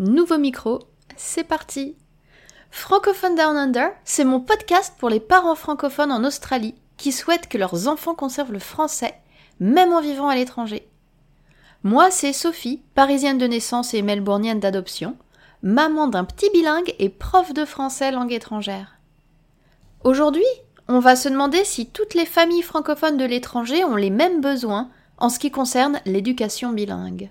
Nouveau micro, c'est parti. Francophone Down Under, c'est mon podcast pour les parents francophones en Australie qui souhaitent que leurs enfants conservent le français, même en vivant à l'étranger. Moi, c'est Sophie, parisienne de naissance et melbournienne d'adoption, maman d'un petit bilingue et prof de français langue étrangère. Aujourd'hui, on va se demander si toutes les familles francophones de l'étranger ont les mêmes besoins en ce qui concerne l'éducation bilingue.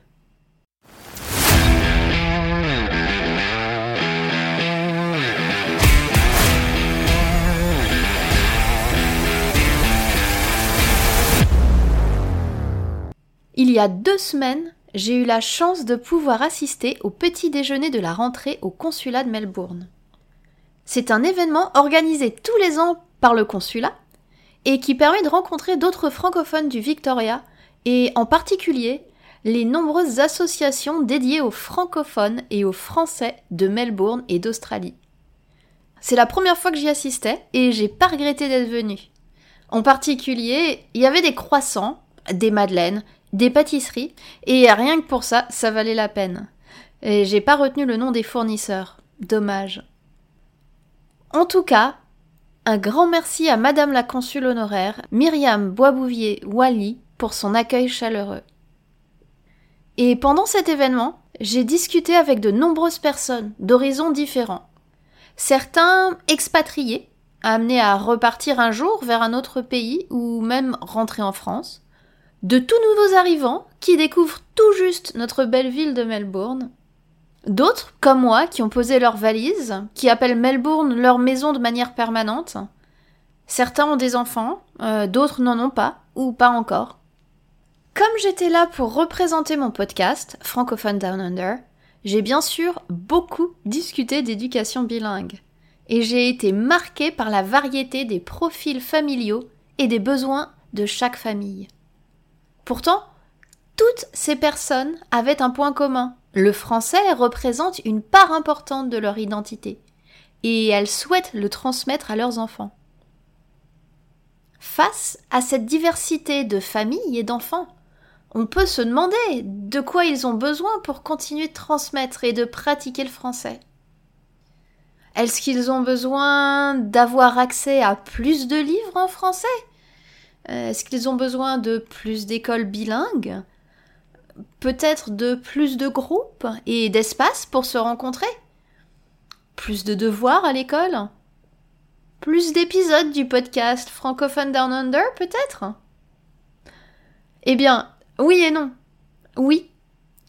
Il y a deux semaines, j'ai eu la chance de pouvoir assister au petit déjeuner de la rentrée au consulat de Melbourne. C'est un événement organisé tous les ans par le consulat et qui permet de rencontrer d'autres francophones du Victoria et en particulier les nombreuses associations dédiées aux francophones et aux français de Melbourne et d'Australie. C'est la première fois que j'y assistais et j'ai pas regretté d'être venue. En particulier, il y avait des croissants, des madeleines, des pâtisseries et rien que pour ça, ça valait la peine. Et j'ai pas retenu le nom des fournisseurs. Dommage. En tout cas, un grand merci à Madame la consul honoraire, Myriam Boisbouvier-Wally, pour son accueil chaleureux. Et pendant cet événement, j'ai discuté avec de nombreuses personnes d'horizons différents. Certains expatriés, amenés à repartir un jour vers un autre pays ou même rentrer en France. De tout nouveaux arrivants qui découvrent tout juste notre belle ville de Melbourne. D'autres, comme moi, qui ont posé leurs valises, qui appellent Melbourne leur maison de manière permanente. Certains ont des enfants, euh, d'autres n'en ont pas, ou pas encore. Comme j'étais là pour représenter mon podcast, Francophone Down Under, j'ai bien sûr beaucoup discuté d'éducation bilingue. Et j'ai été marquée par la variété des profils familiaux et des besoins de chaque famille. Pourtant, toutes ces personnes avaient un point commun, le français représente une part importante de leur identité, et elles souhaitent le transmettre à leurs enfants. Face à cette diversité de familles et d'enfants, on peut se demander de quoi ils ont besoin pour continuer de transmettre et de pratiquer le français. Est-ce qu'ils ont besoin d'avoir accès à plus de livres en français? Est-ce qu'ils ont besoin de plus d'écoles bilingues peut-être de plus de groupes et d'espace pour se rencontrer? Plus de devoirs à l'école? Plus d'épisodes du podcast Francophone Down Under peut-être? Eh bien, oui et non. Oui,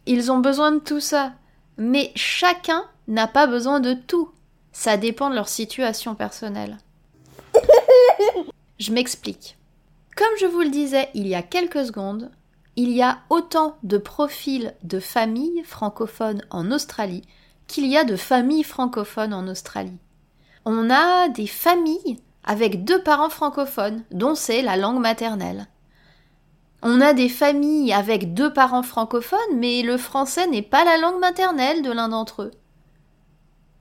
ils ont besoin de tout ça, mais chacun n'a pas besoin de tout. Ça dépend de leur situation personnelle. Je m'explique. Comme je vous le disais il y a quelques secondes, il y a autant de profils de familles francophones en Australie qu'il y a de familles francophones en Australie. On a des familles avec deux parents francophones dont c'est la langue maternelle. On a des familles avec deux parents francophones mais le français n'est pas la langue maternelle de l'un d'entre eux.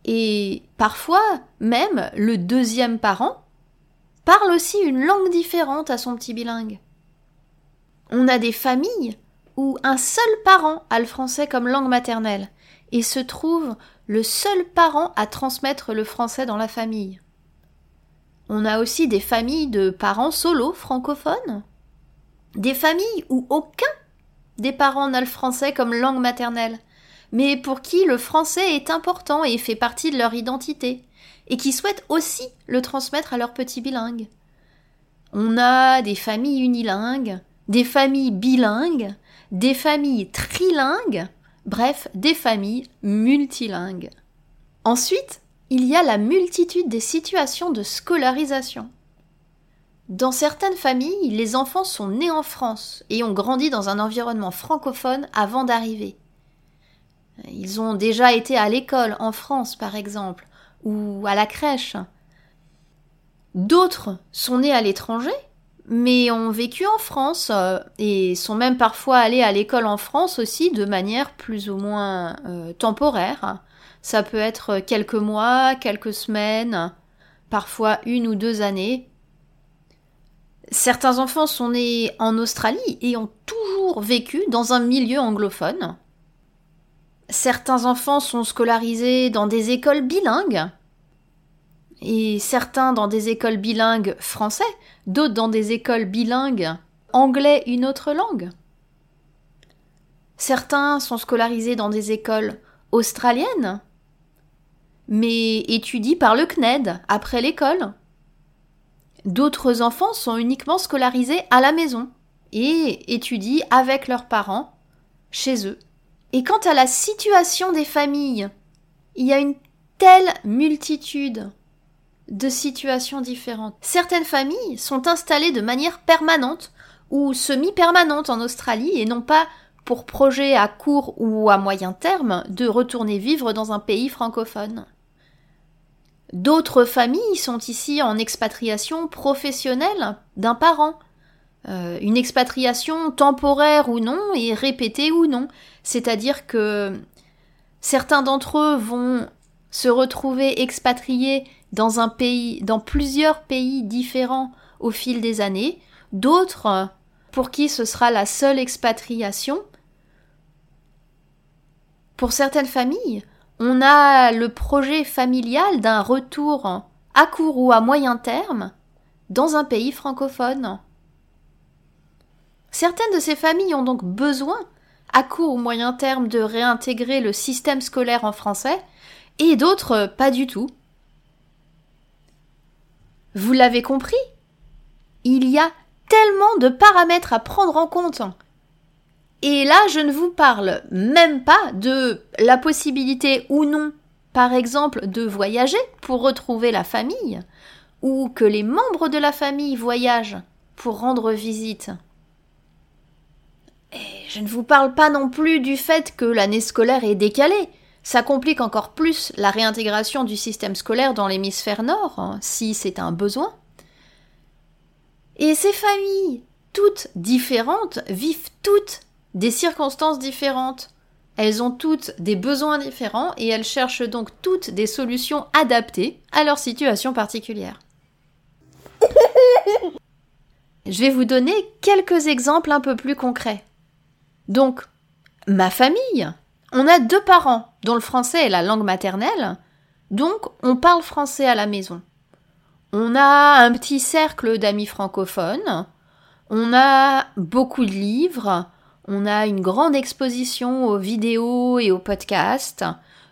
Et parfois, même le deuxième parent parle aussi une langue différente à son petit bilingue. On a des familles où un seul parent a le français comme langue maternelle et se trouve le seul parent à transmettre le français dans la famille. On a aussi des familles de parents solo francophones, des familles où aucun des parents n'a le français comme langue maternelle, mais pour qui le français est important et fait partie de leur identité, et qui souhaitent aussi le transmettre à leurs petits bilingues. On a des familles unilingues, des familles bilingues, des familles trilingues, bref, des familles multilingues. Ensuite, il y a la multitude des situations de scolarisation. Dans certaines familles, les enfants sont nés en France et ont grandi dans un environnement francophone avant d'arriver. Ils ont déjà été à l'école en France, par exemple, ou à la crèche. D'autres sont nés à l'étranger mais ont vécu en France euh, et sont même parfois allés à l'école en France aussi de manière plus ou moins euh, temporaire. Ça peut être quelques mois, quelques semaines, parfois une ou deux années. Certains enfants sont nés en Australie et ont toujours vécu dans un milieu anglophone. Certains enfants sont scolarisés dans des écoles bilingues, et certains dans des écoles bilingues français, d'autres dans des écoles bilingues anglais une autre langue. Certains sont scolarisés dans des écoles australiennes, mais étudient par le CNED après l'école. D'autres enfants sont uniquement scolarisés à la maison et étudient avec leurs parents chez eux. Et quant à la situation des familles, il y a une telle multitude de situations différentes. Certaines familles sont installées de manière permanente ou semi-permanente en Australie et non pas pour projet à court ou à moyen terme de retourner vivre dans un pays francophone. D'autres familles sont ici en expatriation professionnelle d'un parent. Euh, une expatriation temporaire ou non et répétée ou non. C'est-à-dire que certains d'entre eux vont se retrouver expatriés dans un pays, dans plusieurs pays différents au fil des années, d'autres pour qui ce sera la seule expatriation. Pour certaines familles, on a le projet familial d'un retour à court ou à moyen terme dans un pays francophone. Certaines de ces familles ont donc besoin, à court ou moyen terme, de réintégrer le système scolaire en français, et d'autres pas du tout. Vous l'avez compris Il y a tellement de paramètres à prendre en compte. Et là, je ne vous parle même pas de la possibilité ou non, par exemple, de voyager pour retrouver la famille, ou que les membres de la famille voyagent pour rendre visite. Je ne vous parle pas non plus du fait que l'année scolaire est décalée. Ça complique encore plus la réintégration du système scolaire dans l'hémisphère nord, hein, si c'est un besoin. Et ces familles, toutes différentes, vivent toutes des circonstances différentes. Elles ont toutes des besoins différents et elles cherchent donc toutes des solutions adaptées à leur situation particulière. Je vais vous donner quelques exemples un peu plus concrets. Donc, ma famille, on a deux parents dont le français est la langue maternelle, donc on parle français à la maison. On a un petit cercle d'amis francophones, on a beaucoup de livres, on a une grande exposition aux vidéos et aux podcasts,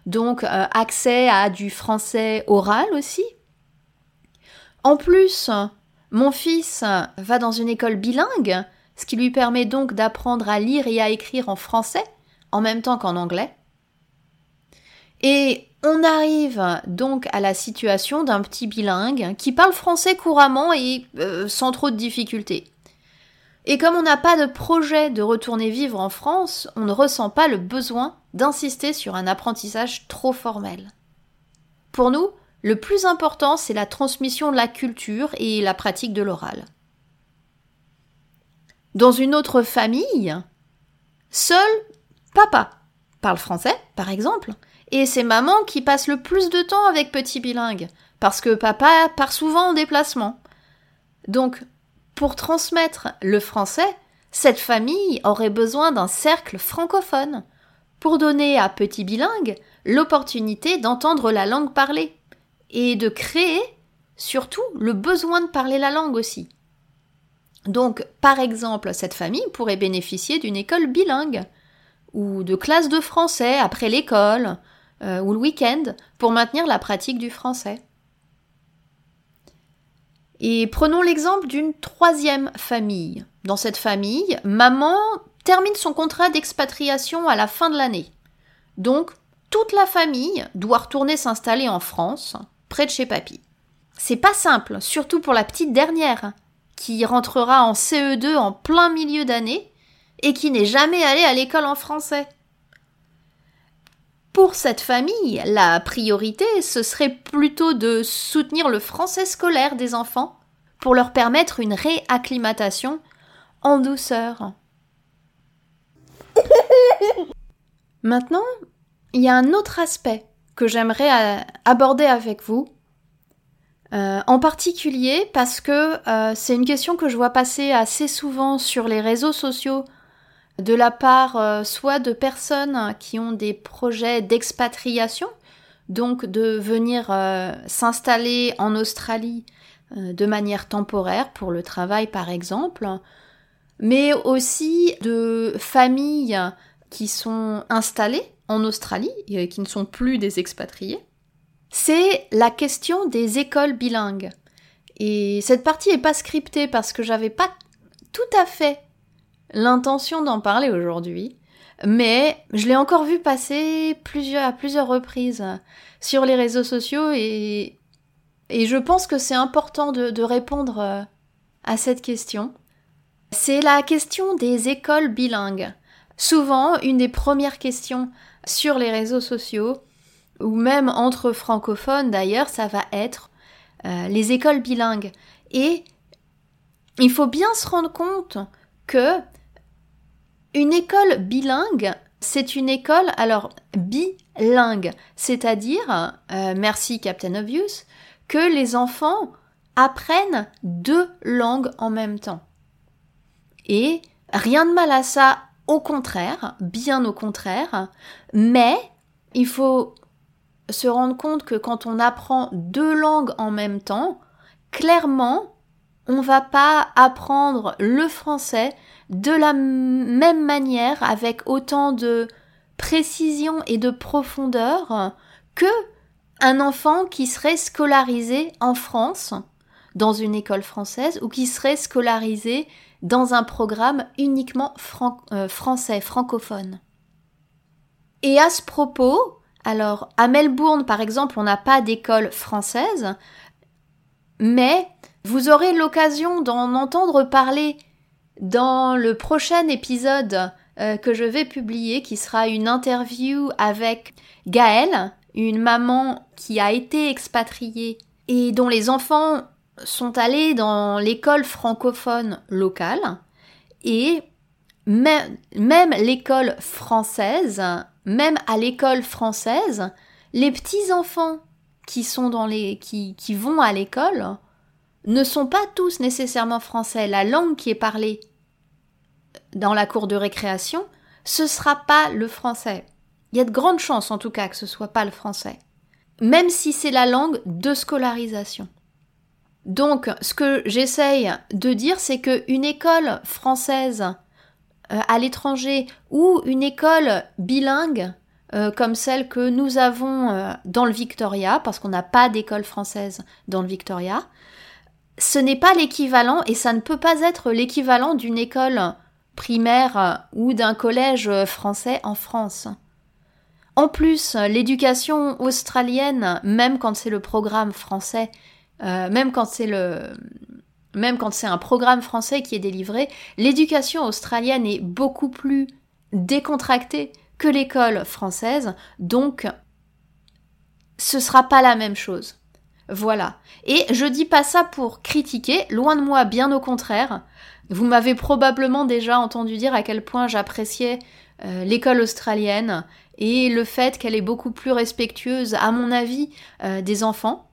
donc euh, accès à du français oral aussi. En plus, mon fils va dans une école bilingue, ce qui lui permet donc d'apprendre à lire et à écrire en français en même temps qu'en anglais. Et on arrive donc à la situation d'un petit bilingue qui parle français couramment et euh, sans trop de difficultés. Et comme on n'a pas de projet de retourner vivre en France, on ne ressent pas le besoin d'insister sur un apprentissage trop formel. Pour nous, le plus important, c'est la transmission de la culture et la pratique de l'oral. Dans une autre famille, seul papa parle français, par exemple, et c'est maman qui passe le plus de temps avec petit bilingue, parce que papa part souvent en déplacement. Donc, pour transmettre le français, cette famille aurait besoin d'un cercle francophone, pour donner à petit bilingue l'opportunité d'entendre la langue parlée, et de créer surtout le besoin de parler la langue aussi. Donc, par exemple, cette famille pourrait bénéficier d'une école bilingue, ou de classes de français après l'école, euh, ou le week-end pour maintenir la pratique du français. Et prenons l'exemple d'une troisième famille. Dans cette famille, maman termine son contrat d'expatriation à la fin de l'année. Donc, toute la famille doit retourner s'installer en France, près de chez papy. C'est pas simple, surtout pour la petite dernière, qui rentrera en CE2 en plein milieu d'année et qui n'est jamais allée à l'école en français. Pour cette famille, la priorité, ce serait plutôt de soutenir le français scolaire des enfants pour leur permettre une réacclimatation en douceur. Maintenant, il y a un autre aspect que j'aimerais euh, aborder avec vous, euh, en particulier parce que euh, c'est une question que je vois passer assez souvent sur les réseaux sociaux de la part euh, soit de personnes qui ont des projets d'expatriation, donc de venir euh, s'installer en Australie euh, de manière temporaire pour le travail par exemple, mais aussi de familles qui sont installées en Australie, et qui ne sont plus des expatriés, c'est la question des écoles bilingues. Et cette partie n'est pas scriptée parce que j'avais pas tout à fait l'intention d'en parler aujourd'hui, mais je l'ai encore vu passer à plusieurs reprises sur les réseaux sociaux et, je pense que c'est important de, de répondre euh, à cette question. C'est la question des écoles bilingues. Souvent, une des premières questions sur les réseaux sociaux, ou même entre francophones d'ailleurs, ça va être euh, les écoles bilingues. Et il faut bien se rendre compte que une école bilingue, c'est une école alors bilingue, c'est-à-dire, euh, merci Captain Obvious, que les enfants apprennent deux langues en même temps. Et rien de mal à ça, au contraire, bien au contraire, mais il faut se rendre compte que quand on apprend deux langues en même temps, clairement, on va pas apprendre le français de la même manière avec autant de précision et de profondeur que un enfant qui serait scolarisé en France dans une école française ou qui serait scolarisé dans un programme uniquement euh, français, francophone. Et à ce propos, alors à Melbourne par exemple, on n'a pas d'école française, mais vous aurez l'occasion d'en entendre parler dans le prochain épisode euh, que je vais publier, qui sera une interview avec Gaëlle, une maman qui a été expatriée et dont les enfants sont allés dans l'école francophone locale. Et même, même l'école française, même à l'école française, les petits enfants qui sont dans les qui, qui vont à l'école ne sont pas tous nécessairement français. La langue qui est parlée dans la cour de récréation, ce sera pas le français. Il y a de grandes chances en tout cas que ce soit pas le français. Même si c'est la langue de scolarisation. Donc, ce que j'essaye de dire, c'est qu'une école française euh, à l'étranger ou une école bilingue, euh, comme celle que nous avons euh, dans le Victoria, parce qu'on n'a pas d'école française dans le Victoria, ce n'est pas l'équivalent et ça ne peut pas être l'équivalent d'une école primaire ou d'un collège français en France. En plus, l'éducation australienne, même quand c'est le programme français, même quand c'est le même quand c'est un programme français qui est délivré, l'éducation australienne est beaucoup plus décontractée que l'école française, donc ce sera pas la même chose. Voilà. Et je dis pas ça pour critiquer, loin de moi, bien au contraire. Vous m'avez probablement déjà entendu dire à quel point j'appréciais euh, l'école australienne et le fait qu'elle est beaucoup plus respectueuse, à mon avis, euh, des enfants.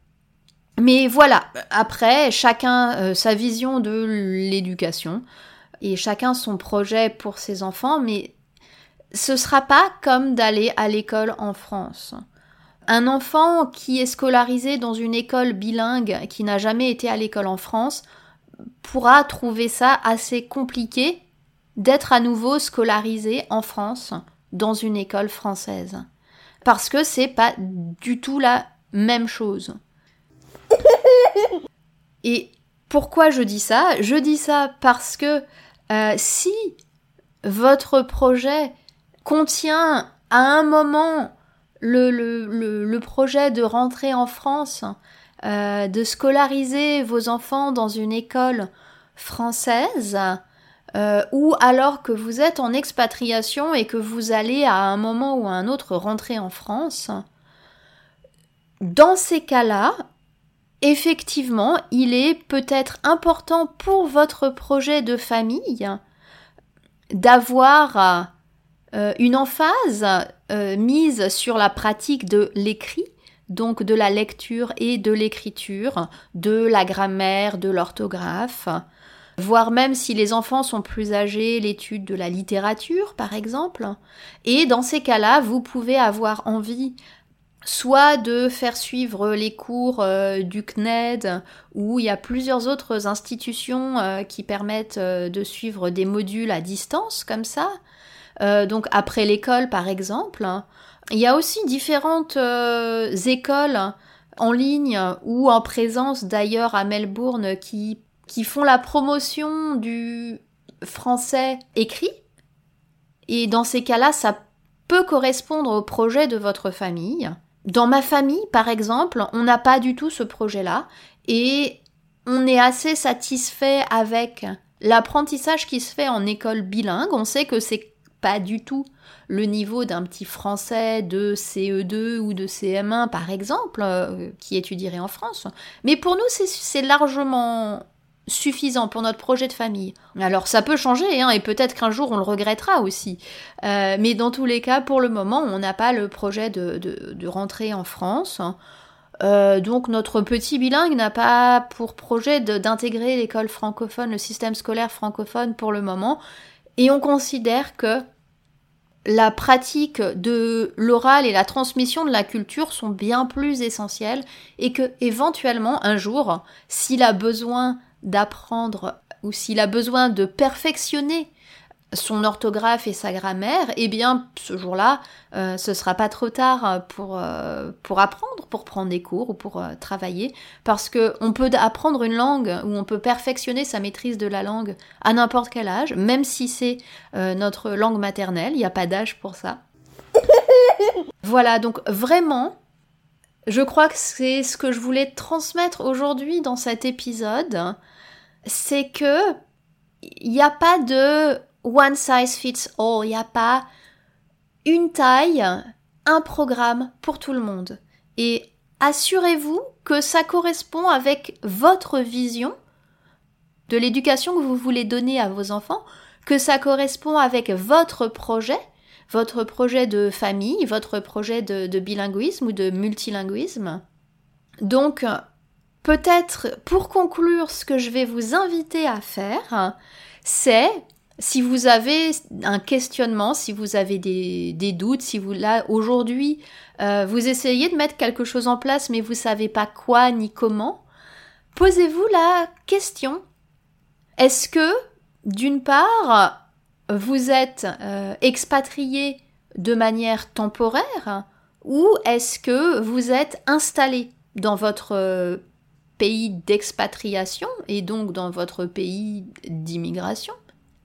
Mais voilà, après, chacun euh, sa vision de l'éducation et chacun son projet pour ses enfants, mais ce sera pas comme d'aller à l'école en France. Un enfant qui est scolarisé dans une école bilingue, qui n'a jamais été à l'école en France, pourra trouver ça assez compliqué d'être à nouveau scolarisé en France dans une école française. Parce que c'est pas du tout la même chose. Et pourquoi je dis ça? Je dis ça parce que euh, si votre projet contient à un moment le, projet de rentrer en France, euh, de scolariser vos enfants dans une école française, euh, ou alors que vous êtes en expatriation et que vous allez à un moment ou à un autre rentrer en France, dans ces cas-là, effectivement, il est peut-être important pour votre projet de famille d'avoir euh, une emphase euh, mise sur la pratique de l'écrit, donc de la lecture et de l'écriture, de la grammaire, de l'orthographe, voire même si les enfants sont plus âgés, l'étude de la littérature par exemple. Et dans ces cas-là, vous pouvez avoir envie soit de faire suivre les cours euh, du CNED, où il y a plusieurs autres institutions euh, qui permettent euh, de suivre des modules à distance comme ça, donc après l'école par exemple. Il y a aussi différentes écoles en ligne ou en présence d'ailleurs à Melbourne qui, qui font la promotion du français écrit. Et dans ces cas-là, ça peut correspondre au projet de votre famille. Dans ma famille, par exemple, on n'a pas du tout ce projet-là et on est assez satisfait avec l'apprentissage qui se fait en école bilingue. On sait que c'est pas du tout le niveau d'un petit français de CE2 ou de CM1 par exemple, euh, qui étudierait en France. Mais pour nous, c'est largement suffisant pour notre projet de famille. Alors ça peut changer, hein, et peut-être qu'un jour on le regrettera aussi. Euh, mais dans tous les cas, pour le moment, on n'a pas le projet de, de, rentrer en France. Euh, donc notre petit bilingue n'a pas pour projet d'intégrer l'école francophone, le système scolaire francophone pour le moment. Et on considère que la pratique de l'oral et la transmission de la culture sont bien plus essentielles et que éventuellement un jour, s'il a besoin d'apprendre ou s'il a besoin de perfectionner son orthographe et sa grammaire, eh bien, ce jour-là, euh, ce sera pas trop tard pour, euh, pour apprendre, pour prendre des cours ou pour euh, travailler, parce que on peut apprendre une langue ou on peut perfectionner sa maîtrise de la langue à n'importe quel âge, même si c'est notre langue maternelle, il n'y a pas d'âge pour ça. voilà, donc vraiment, je crois que c'est ce que je voulais transmettre aujourd'hui dans cet épisode c'est que il n'y a pas de one size fits all, il n'y a pas une taille, un programme pour tout le monde. Et assurez-vous que ça correspond avec votre vision de l'éducation que vous voulez donner à vos enfants, que ça correspond avec votre projet, votre projet de famille, votre projet de, de bilinguisme ou de multilinguisme. Donc, peut-être pour conclure, ce que je vais vous inviter à faire, c'est si vous avez un questionnement, si vous avez des, doutes, si vous là aujourd'hui euh, vous essayez de mettre quelque chose en place mais vous savez pas quoi ni comment, posez-vous la question. Est-ce que d'une part vous êtes euh, expatrié de manière temporaire ou est-ce que vous êtes installé dans votre pays d'expatriation et donc dans votre pays d'immigration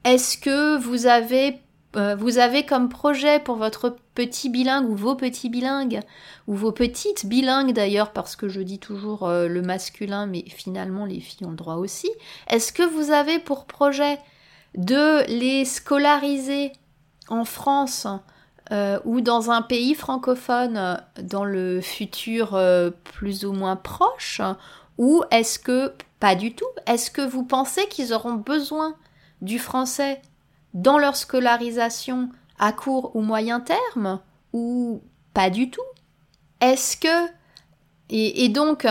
Est-ce que vous avez, euh, vous avez comme projet pour votre petit bilingue ou vos petits bilingues, ou vos petites bilingues d'ailleurs, parce que je dis toujours euh, le masculin, mais finalement les filles ont le droit aussi, est-ce que vous avez pour projet de les scolariser en France euh, ou dans un pays francophone dans le futur plus ou moins proche ou est-ce que pas du tout Est-ce que vous pensez qu'ils auront besoin du français dans leur scolarisation à court ou moyen terme Ou pas du tout? Est-ce que... Et, donc,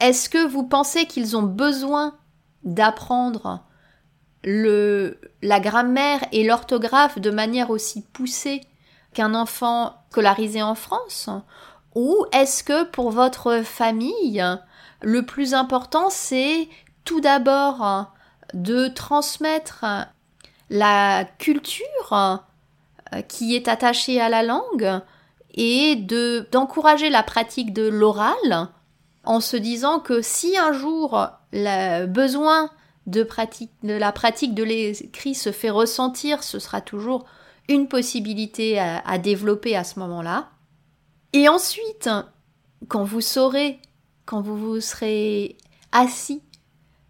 est-ce que vous pensez qu'ils ont besoin d'apprendre le, la grammaire et l'orthographe de manière aussi poussée qu'un enfant scolarisé en France? Ou est-ce que pour votre famille, le plus important, c'est tout d'abord de transmettre la culture euh, qui est attachée à la langue et de d'encourager la pratique de l'oral en se disant que si un jour le besoin de, pratique, de la pratique de l'écrit se fait ressentir, ce sera toujours une possibilité à développer à ce moment-là. Et ensuite, quand vous saurez quand vous vous serez assis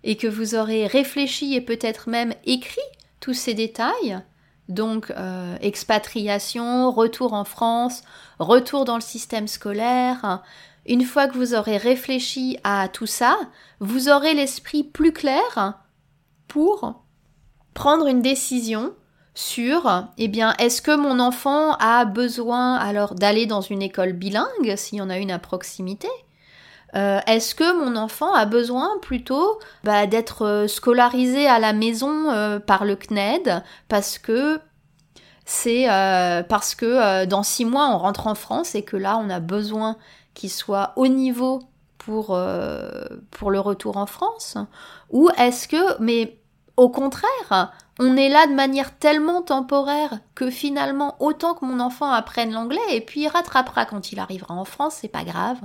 et que vous aurez réfléchi et peut-être même écrit tous ces détails, donc euh, expatriation, retour en France, retour dans le système scolaire, une fois que vous aurez réfléchi à tout ça, vous aurez l'esprit plus clair pour prendre une décision sur, eh bien, est-ce que mon enfant a besoin alors d'aller dans une école bilingue, s'il y en a une à proximité, euh, Est-ce que mon enfant a besoin plutôt bah, d'être scolarisé à la maison par le CNED parce que c'est parce que dans six mois on rentre en France et que là on a besoin qu'il soit au niveau pour, pour le retour en France? Ou est-ce que, mais au contraire, on est là de manière tellement temporaire que finalement, autant que mon enfant apprenne l'anglais et puis il rattrapera quand il arrivera en France, c'est pas grave.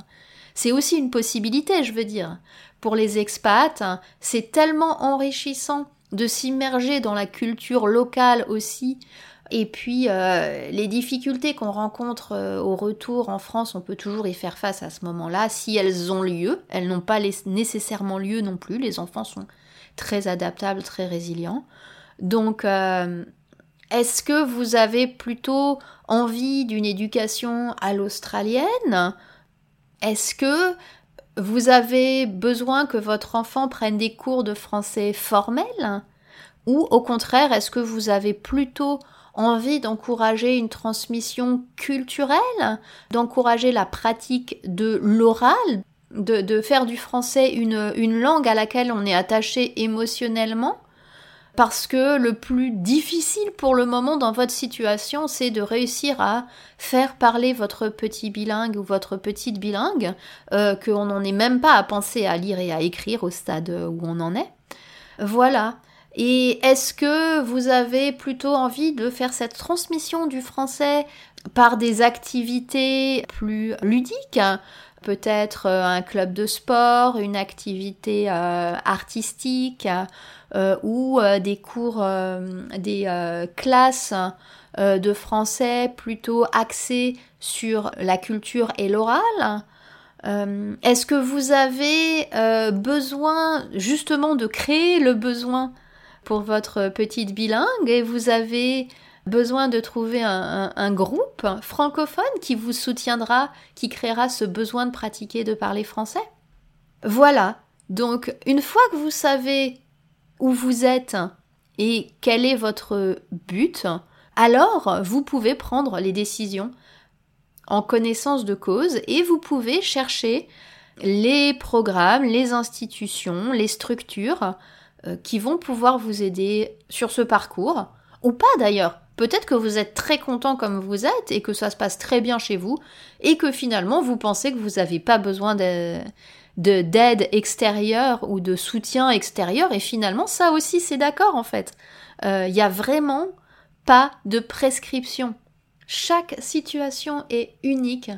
C'est aussi une possibilité, je veux dire. Pour les expats, c'est tellement enrichissant de s'immerger dans la culture locale aussi. Et puis, euh, les difficultés qu'on rencontre euh, au retour en France, on peut toujours y faire face à ce moment-là, si elles ont lieu. Elles n'ont pas nécessairement lieu non plus. Les enfants sont très adaptables, très résilients. Donc, euh, est-ce que vous avez plutôt envie d'une éducation à l'australienne Est-ce que vous avez besoin que votre enfant prenne des cours de français formels? Ou au contraire, est-ce que vous avez plutôt envie d'encourager une transmission culturelle, d'encourager la pratique de l'oral, de, faire du français une langue à laquelle on est attaché émotionnellement? Parce que le plus difficile pour le moment dans votre situation, c'est de réussir à faire parler votre petit bilingue ou votre petite bilingue, euh, qu'on n'en est même pas à penser à lire et à écrire au stade où on en est. Voilà. Et est-ce que vous avez plutôt envie de faire cette transmission du français par des activités plus ludiques Peut-être euh, un club de sport, une activité euh, artistique, ou euh, des cours, euh, des classes de français plutôt axées sur la culture et l'oral. Est-ce que vous avez besoin justement de créer le besoin pour votre petite bilingue et vous avez besoin de trouver un, groupe francophone qui vous soutiendra, qui créera ce besoin de pratiquer, de parler français? Voilà. Donc, une fois que vous savez où vous êtes et quel est votre but, alors vous pouvez prendre les décisions en connaissance de cause et vous pouvez chercher les programmes, les institutions, les structures euh, qui vont pouvoir vous aider sur ce parcours, ou pas d'ailleurs. Peut-être que vous êtes très content comme vous êtes et que ça se passe très bien chez vous et que finalement vous pensez que vous n'avez pas besoin de, de d'aide extérieure ou de soutien extérieur. Et finalement ça aussi c'est d'accord en fait. Il euh, n'y a vraiment pas de prescription. Chaque situation est unique,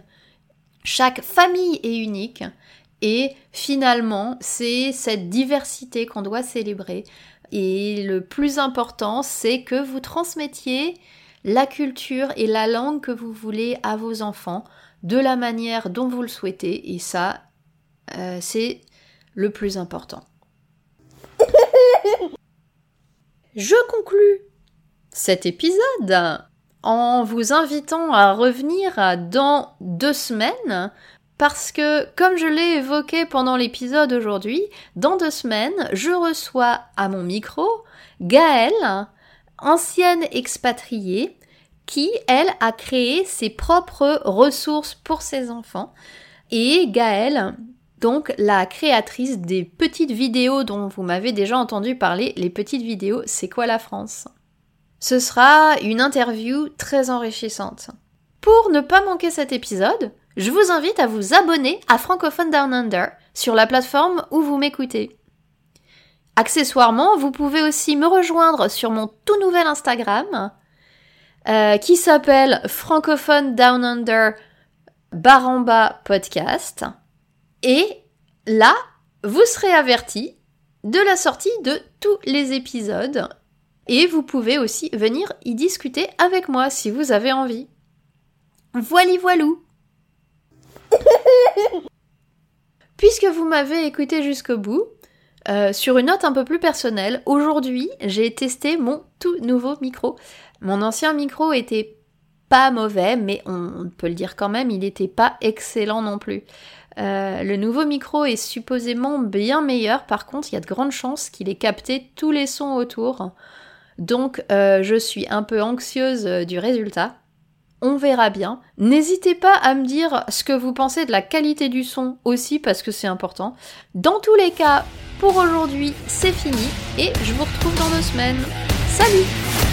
chaque famille est unique. Et finalement c'est cette diversité qu'on doit célébrer. Et le plus important c'est que vous transmettiez la culture et la langue que vous voulez à vos enfants de la manière dont vous le souhaitez. Et ça euh, c'est le plus important. Je conclus cet épisode en vous invitant à revenir dans deux semaines parce que, comme je l'ai évoqué pendant l'épisode aujourd'hui, dans deux semaines, je reçois à mon micro Gaëlle, ancienne expatriée, qui, elle, a créé ses propres ressources pour ses enfants. Et Gaëlle, donc la créatrice des petites vidéos dont vous m'avez déjà entendu parler, les petites vidéos C'est quoi la France? Ce sera une interview très enrichissante. Pour ne pas manquer cet épisode, je vous invite à vous abonner à Francophone Down Under sur la plateforme où vous m'écoutez. Accessoirement, vous pouvez aussi me rejoindre sur mon tout nouvel Instagram euh, qui s'appelle Francophone Down Under Baramba Podcast. Et là, vous serez averti de la sortie de tous les épisodes. Et vous pouvez aussi venir y discuter avec moi si vous avez envie. Voili voilou Puisque vous m'avez écouté jusqu'au bout, euh, sur une note un peu plus personnelle, aujourd'hui j'ai testé mon tout nouveau micro. Mon ancien micro était mauvais, mais on peut le dire quand même, il n'était pas excellent non plus. Euh, le nouveau micro est supposément bien meilleur, par contre il y a de grandes chances qu'il ait capté tous les sons autour. Donc euh, je suis un peu anxieuse euh, du résultat. on verra bien. N'hésitez pas à me dire ce que vous pensez de la qualité du son aussi parce que c'est important. Dans tous les cas, pour aujourd'hui, c'est fini et je vous retrouve dans deux semaines. Salut